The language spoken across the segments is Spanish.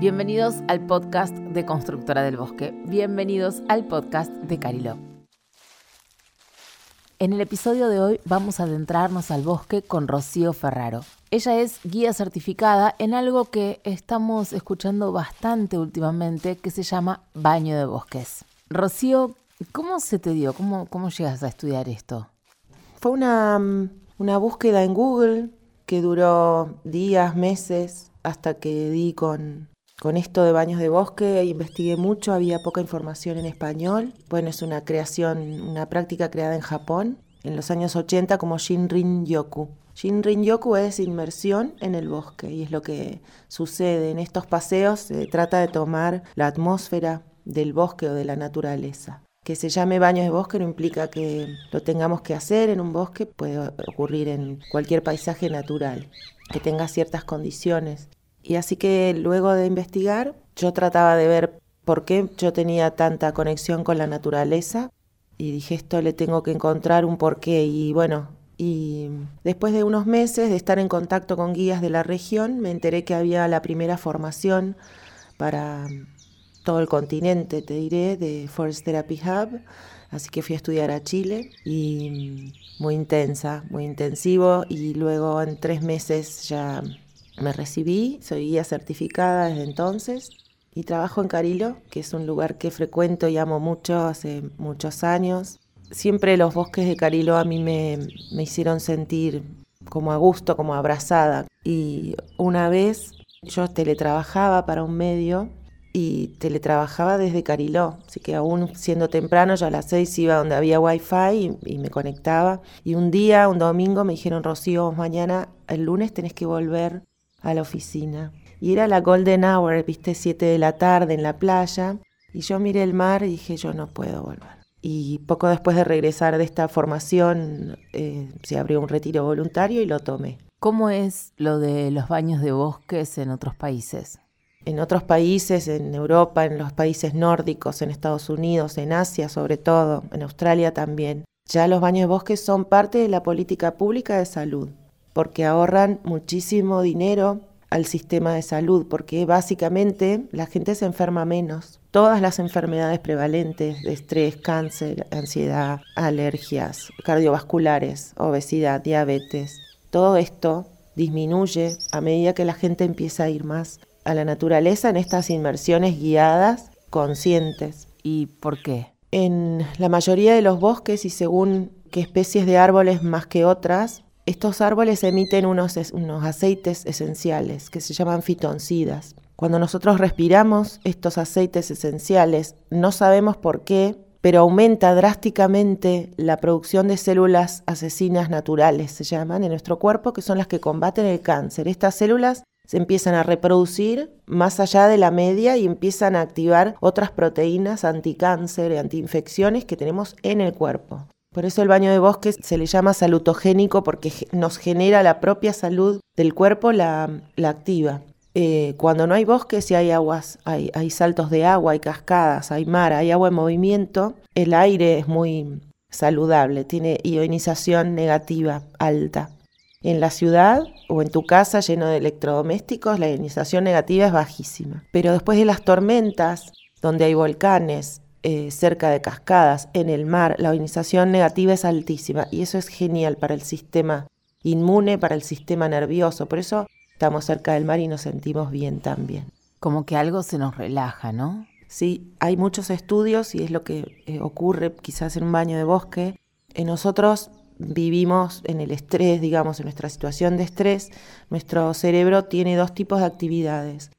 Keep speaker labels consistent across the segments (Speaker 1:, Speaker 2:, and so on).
Speaker 1: Bienvenidos al podcast de Constructora del Bosque. Bienvenidos al podcast de Cariló. En el episodio de hoy vamos a adentrarnos al bosque con Rocío Ferraro. Ella es guía certificada en algo que estamos escuchando bastante últimamente que se llama baño de bosques. Rocío, ¿cómo se te dio? ¿Cómo, cómo llegas a estudiar esto?
Speaker 2: Fue una, mm, una búsqueda en Google que duró días, meses, hasta que di con, con esto de baños de bosque, investigué mucho, había poca información en español. Bueno, es una creación, una práctica creada en Japón en los años 80 como Shinrin Yoku. Shinrin Yoku es inmersión en el bosque y es lo que sucede en estos paseos. Se trata de tomar la atmósfera del bosque o de la naturaleza. Que se llame baños de bosque no implica que lo tengamos que hacer en un bosque, puede ocurrir en cualquier paisaje natural, que tenga ciertas condiciones. Y así que luego de investigar, yo trataba de ver por qué yo tenía tanta conexión con la naturaleza y dije esto le tengo que encontrar un porqué y bueno, y después de unos meses de estar en contacto con guías de la región, me enteré que había la primera formación para todo el continente, te diré, de Forest Therapy Hub. Así que fui a estudiar a Chile y muy intensa, muy intensivo. Y luego en tres meses ya me recibí, soy guía certificada desde entonces y trabajo en Carilo, que es un lugar que frecuento y amo mucho hace muchos años. Siempre los bosques de Carilo a mí me, me hicieron sentir como a gusto, como abrazada. Y una vez yo teletrabajaba para un medio y teletrabajaba desde Cariló, así que aún siendo temprano, yo a las seis iba donde había wifi y, y me conectaba. Y un día, un domingo, me dijeron, Rocío, mañana, el lunes tenés que volver a la oficina. Y era la golden hour, viste, siete de la tarde en la playa. Y yo miré el mar y dije, yo no puedo volver. Y poco después de regresar de esta formación, eh, se abrió un retiro voluntario y lo tomé.
Speaker 1: ¿Cómo es lo de los baños de bosques en otros países?
Speaker 2: En otros países, en Europa, en los países nórdicos, en Estados Unidos, en Asia sobre todo, en Australia también, ya los baños de bosques son parte de la política pública de salud porque ahorran muchísimo dinero al sistema de salud, porque básicamente la gente se enferma menos. Todas las enfermedades prevalentes de estrés, cáncer, ansiedad, alergias, cardiovasculares, obesidad, diabetes, todo esto disminuye a medida que la gente empieza a ir más a la naturaleza en estas inmersiones guiadas conscientes.
Speaker 1: ¿Y por qué?
Speaker 2: En la mayoría de los bosques y según qué especies de árboles más que otras, estos árboles emiten unos, unos aceites esenciales que se llaman fitoncidas. Cuando nosotros respiramos estos aceites esenciales, no sabemos por qué, pero aumenta drásticamente la producción de células asesinas naturales, se llaman, en nuestro cuerpo, que son las que combaten el cáncer. Estas células se empiezan a reproducir más allá de la media y empiezan a activar otras proteínas anticáncer y antiinfecciones que tenemos en el cuerpo. Por eso el baño de bosque se le llama salutogénico porque nos genera la propia salud del cuerpo, la, activa. Eh, cuando no hay bosques y hay aguas, hay, hay saltos de agua, hay cascadas, hay mar, hay agua en movimiento, el aire es muy saludable, tiene ionización negativa alta. En la ciudad o en tu casa lleno de electrodomésticos, la ionización negativa es bajísima. Pero después de las tormentas, donde hay volcanes, eh, cerca de cascadas, en el mar, la ionización negativa es altísima y eso es genial para el sistema inmune, para el sistema nervioso. Por eso estamos cerca del mar y nos sentimos bien también.
Speaker 1: Como que algo se nos relaja, ¿no?
Speaker 2: Sí, hay muchos estudios y es lo que eh, ocurre quizás en un baño de bosque. En nosotros vivimos en el estrés, digamos, en nuestra situación de estrés, nuestro cerebro tiene dos tipos de actividades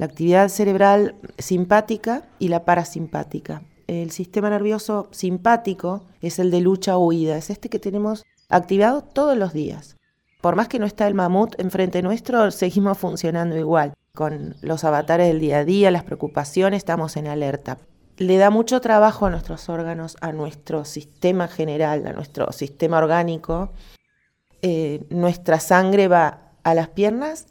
Speaker 2: la actividad cerebral simpática y la parasimpática. El sistema nervioso simpático es el de lucha o huida, es este que tenemos activado todos los días. Por más que no está el mamut enfrente nuestro, seguimos funcionando igual. Con los avatares del día a día, las preocupaciones, estamos en alerta. Le da mucho trabajo a nuestros órganos, a nuestro sistema general, a nuestro sistema orgánico. Eh, nuestra sangre va a las piernas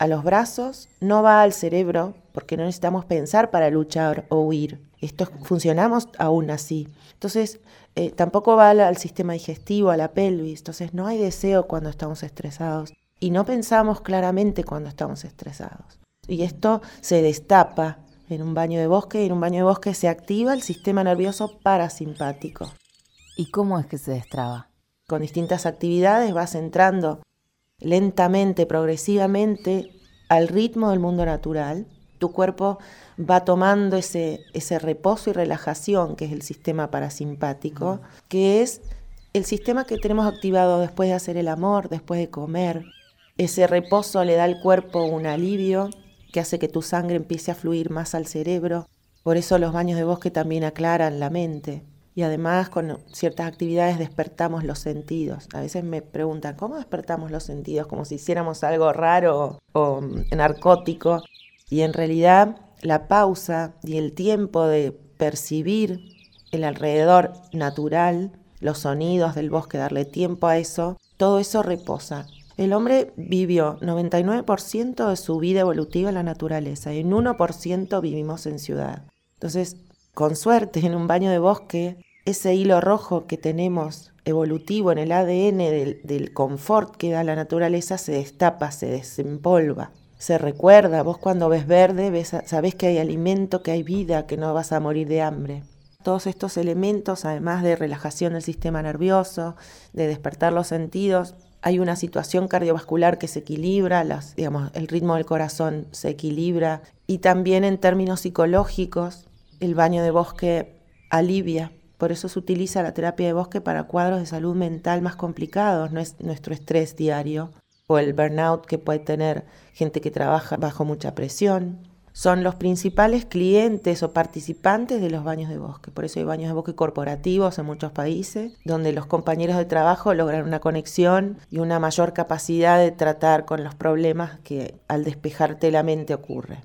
Speaker 2: a los brazos, no va al cerebro, porque no necesitamos pensar para luchar o huir. Esto funcionamos aún así. Entonces, eh, tampoco va al, sistema digestivo, a la pelvis. Entonces, no hay deseo cuando estamos estresados. Y no pensamos claramente cuando estamos estresados. y esto se destapa en un baño de bosque y en un baño de bosque se activa el sistema nervioso parasimpático.
Speaker 1: ¿Y cómo es que se destraba?
Speaker 2: Con distintas actividades vas entrando lentamente, progresivamente al ritmo del mundo natural. Tu cuerpo va tomando ese, ese reposo y relajación que es el sistema parasimpático, que es el sistema que tenemos activado después de hacer el amor, después de comer. Ese reposo le da al cuerpo un alivio que hace que tu sangre empiece a fluir más al cerebro. Por eso los baños de bosque también aclaran la mente. Y además con ciertas actividades despertamos los sentidos. A veces me preguntan, ¿cómo despertamos los sentidos? Como si hiciéramos algo raro o narcótico. Y en realidad la pausa y el tiempo de percibir el alrededor natural, los sonidos del bosque, darle tiempo a eso, todo eso reposa. El hombre vivió 99% de su vida evolutiva en la naturaleza y en 1% vivimos en ciudad. Entonces, con suerte, en un baño de bosque, ese hilo rojo que tenemos evolutivo en el ADN del, confort que da la naturaleza se destapa, se desempolva se recuerda. Vos cuando ves verde, ves, sabés que hay alimento, que hay vida, que no vas a morir de hambre. Todos estos elementos, además de relajación del sistema nervioso, de despertar los sentidos, hay una situación cardiovascular que se equilibra, el ritmo del corazón se equilibra y también en términos psicológicos el baño de bosque alivia. Por eso se utiliza la terapia de bosque para cuadros de salud mental más complicados, no es nuestro estrés diario o el burnout que puede tener gente que trabaja bajo mucha presión. Son los principales clientes o participantes de los baños de bosque. Por eso hay baños de bosque corporativos en muchos países, donde los compañeros de trabajo logran una conexión y una mayor capacidad de tratar con los problemas que al despejarte la mente ocurre.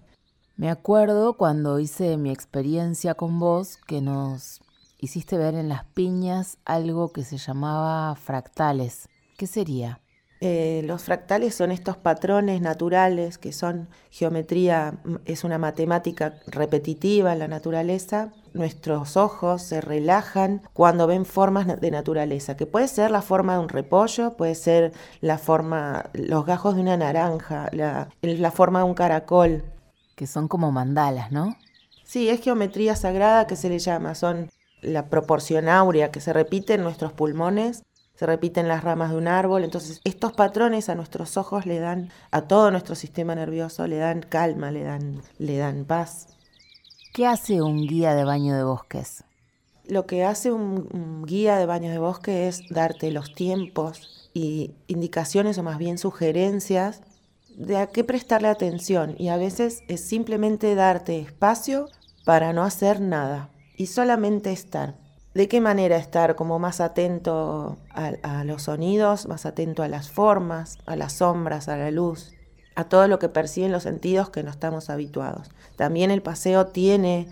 Speaker 1: Me acuerdo cuando hice mi experiencia con vos que nos hiciste ver en las piñas algo que se llamaba fractales. ¿Qué sería?
Speaker 2: Eh, los fractales son estos patrones naturales que son geometría, es una matemática repetitiva en la naturaleza. Nuestros ojos se relajan cuando ven formas de naturaleza, que puede ser la forma de un repollo, puede ser la forma, los gajos de una naranja, la, la forma de un caracol.
Speaker 1: Que son como mandalas, ¿no?
Speaker 2: Sí, es geometría sagrada que se le llama, son la proporción áurea que se repite en nuestros pulmones se repiten las ramas de un árbol. Entonces, estos patrones a nuestros ojos le dan, a todo nuestro sistema nervioso, le dan calma, le dan, le dan paz.
Speaker 1: ¿Qué hace un guía de baño de bosques?
Speaker 2: Lo que hace un, guía de baño de bosque es darte los tiempos y indicaciones o más bien sugerencias de a qué prestarle atención y a veces es simplemente darte espacio para no hacer nada y solamente estar de qué manera estar como más atento a, los sonidos, más atento a las formas, a las sombras, a la luz, a todo lo que perciben los sentidos que no estamos habituados. También el paseo tiene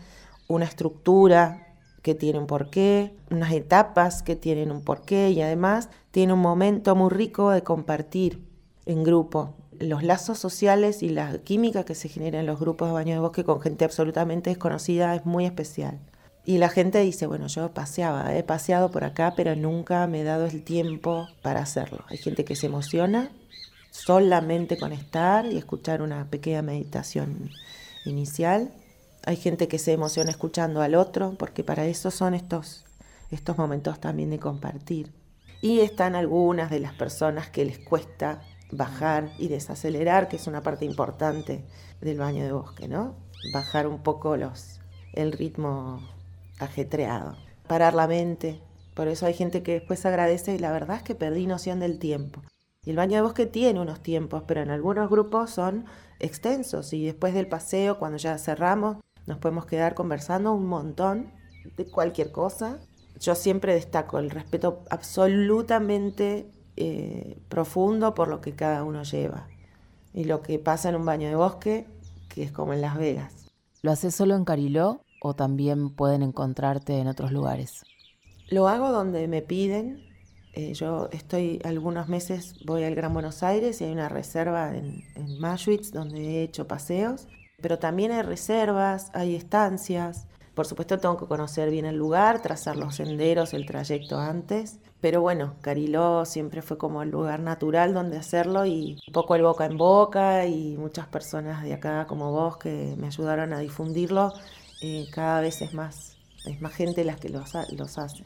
Speaker 2: una estructura que tiene un porqué, unas etapas que tienen un porqué y además tiene un momento muy rico de compartir en grupo. Los lazos sociales y la química que se genera en los grupos de baño de bosque con gente absolutamente desconocida es muy especial. Y la gente dice, bueno, yo paseaba, he paseado por acá, pero nunca me he dado el tiempo para hacerlo. Hay gente que se emociona solamente con estar y escuchar una pequeña meditación inicial. Hay gente que se emociona escuchando al otro, porque para eso son estos, estos momentos también de compartir. Y están algunas de las personas que les cuesta bajar y desacelerar, que es una parte importante del baño de bosque, ¿no? Bajar un poco los, el ritmo ajetreado. Parar la mente. Por eso hay gente que después agradece y la verdad es que perdí noción del tiempo. Y el baño de bosque tiene unos tiempos, pero en algunos grupos son extensos y después del paseo, cuando ya cerramos, nos podemos quedar conversando un montón de cualquier cosa. Yo siempre destaco el respeto absolutamente eh, profundo por lo que cada uno lleva y lo que pasa en un baño de bosque, que es como en Las Vegas.
Speaker 1: ¿Lo haces solo en Cariló o también pueden encontrarte en otros lugares?
Speaker 2: Lo hago donde me piden. Eh, yo estoy algunos meses, voy al Gran Buenos Aires y hay una reserva en, en donde he hecho paseos, pero también hay reservas, hay estancias. Por supuesto tengo que conocer bien el lugar, trazar los senderos, el trayecto antes, pero bueno, Cariló siempre fue como el lugar natural donde hacerlo y un poco el boca en boca y muchas personas de acá como vos que me ayudaron a difundirlo, eh, cada vez es más, es más gente las que los, los hace.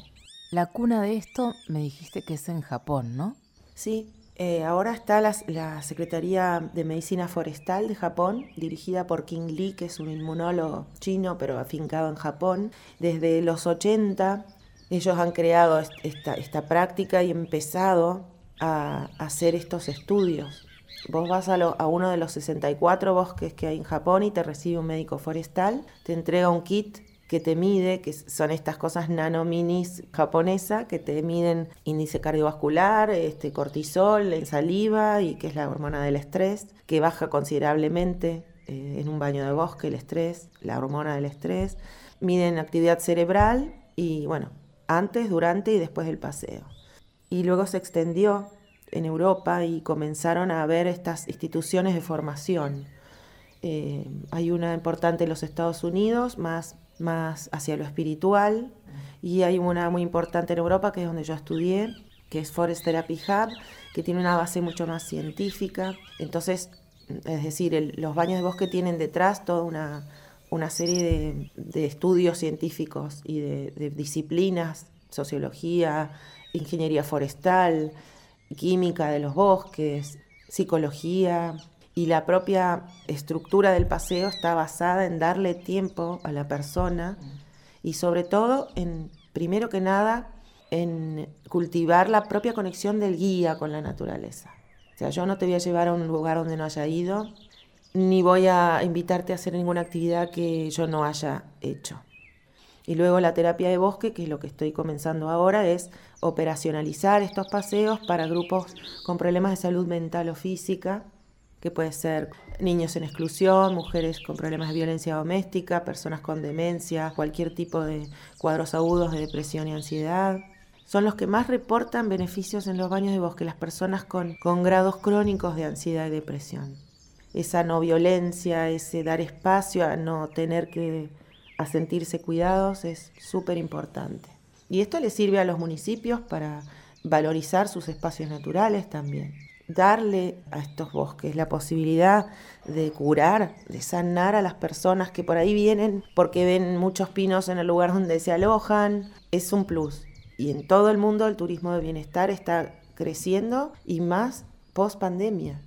Speaker 1: La cuna de esto me dijiste que es en Japón, ¿no?
Speaker 2: Sí, eh, ahora está la, Secretaría de Medicina Forestal de Japón, dirigida por King Lee, que es un inmunólogo chino, pero afincado en Japón. Desde los 80 ellos han creado esta, práctica y empezado a, hacer estos estudios. Vos vas a, a, uno de los 64 bosques que hay en Japón y te recibe un médico forestal, te entrega un kit que te mide, que son estas cosas nanominis japonesa, que te miden índice cardiovascular, este, cortisol saliva y que es la hormona del estrés, que baja considerablemente eh, en un baño de bosque el estrés, la hormona del estrés. Miden actividad cerebral y bueno, antes, durante y después del paseo. Y luego se extendió en Europa y comenzaron a haber estas instituciones de formación. Eh, hay una importante en los Estados Unidos, más más hacia lo espiritual. Y hay una muy importante en Europa, que es donde yo estudié, que es Forest Therapy Hub, que tiene una base mucho más científica. Entonces, es decir, los baños de bosque tienen detrás toda una, una serie de, estudios científicos y de, de disciplinas, sociología, ingeniería forestal, química de los bosques, psicología, y la propia estructura del paseo está basada en darle tiempo a la persona y sobre todo en, primero que nada, en cultivar la propia conexión del guía con la naturaleza. O sea, yo no te voy a llevar a un lugar donde no haya ido, ni voy a invitarte a hacer ninguna actividad que yo no haya hecho. Y luego la terapia de bosque, que es lo que estoy comenzando ahora, es operacionalizar estos paseos para grupos con problemas de salud mental o física que puede ser niños en exclusión, mujeres con problemas de violencia doméstica, personas con demencia, cualquier tipo de cuadros agudos de depresión y ansiedad. Son los que más reportan beneficios en los baños de bosque, las personas con, con grados crónicos de ansiedad y depresión. Esa no violencia, ese dar espacio a no tener que a sentirse cuidados es súper importante. Y esto le sirve a los municipios para valorizar sus espacios naturales también darle a estos bosques la posibilidad de curar, de sanar a las personas que por ahí vienen porque ven muchos pinos en el lugar donde se alojan, es un plus. Y en todo el mundo el turismo de bienestar está creciendo y más post pandemia.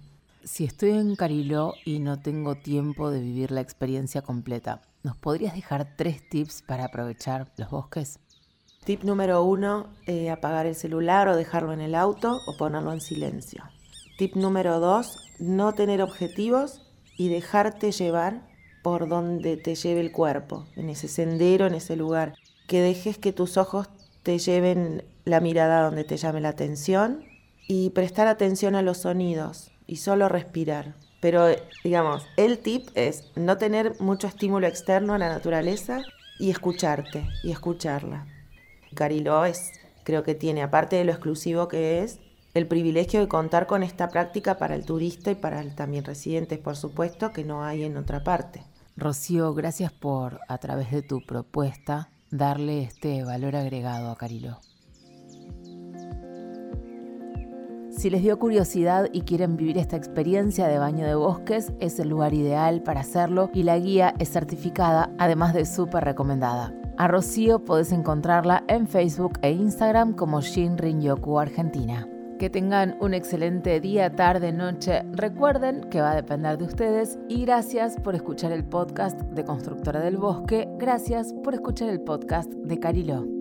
Speaker 1: Si estoy en Cariló y no tengo tiempo de vivir la experiencia completa, ¿nos podrías dejar tres tips para aprovechar los bosques?
Speaker 2: Tip número uno, eh, apagar el celular o dejarlo en el auto o ponerlo en silencio. Tip número dos, no tener objetivos y dejarte llevar por donde te lleve el cuerpo, en ese sendero, en ese lugar. Que dejes que tus ojos te lleven la mirada donde te llame la atención y prestar atención a los sonidos y solo respirar. Pero, digamos, el tip es no tener mucho estímulo externo a la naturaleza y escucharte y escucharla. Cariló es, creo que tiene, aparte de lo exclusivo que es, el privilegio de contar con esta práctica para el turista y para también residentes, por supuesto, que no hay en otra parte.
Speaker 1: Rocío, gracias por, a través de tu propuesta, darle este valor agregado a Cariló. Si les dio curiosidad y quieren vivir esta experiencia de baño de bosques, es el lugar ideal para hacerlo y la guía es certificada, además de súper recomendada. A Rocío podés encontrarla en Facebook e Instagram como Shin Yoku Argentina. Que tengan un excelente día, tarde, noche. Recuerden que va a depender de ustedes y gracias por escuchar el podcast de Constructora del Bosque. Gracias por escuchar el podcast de Cariló.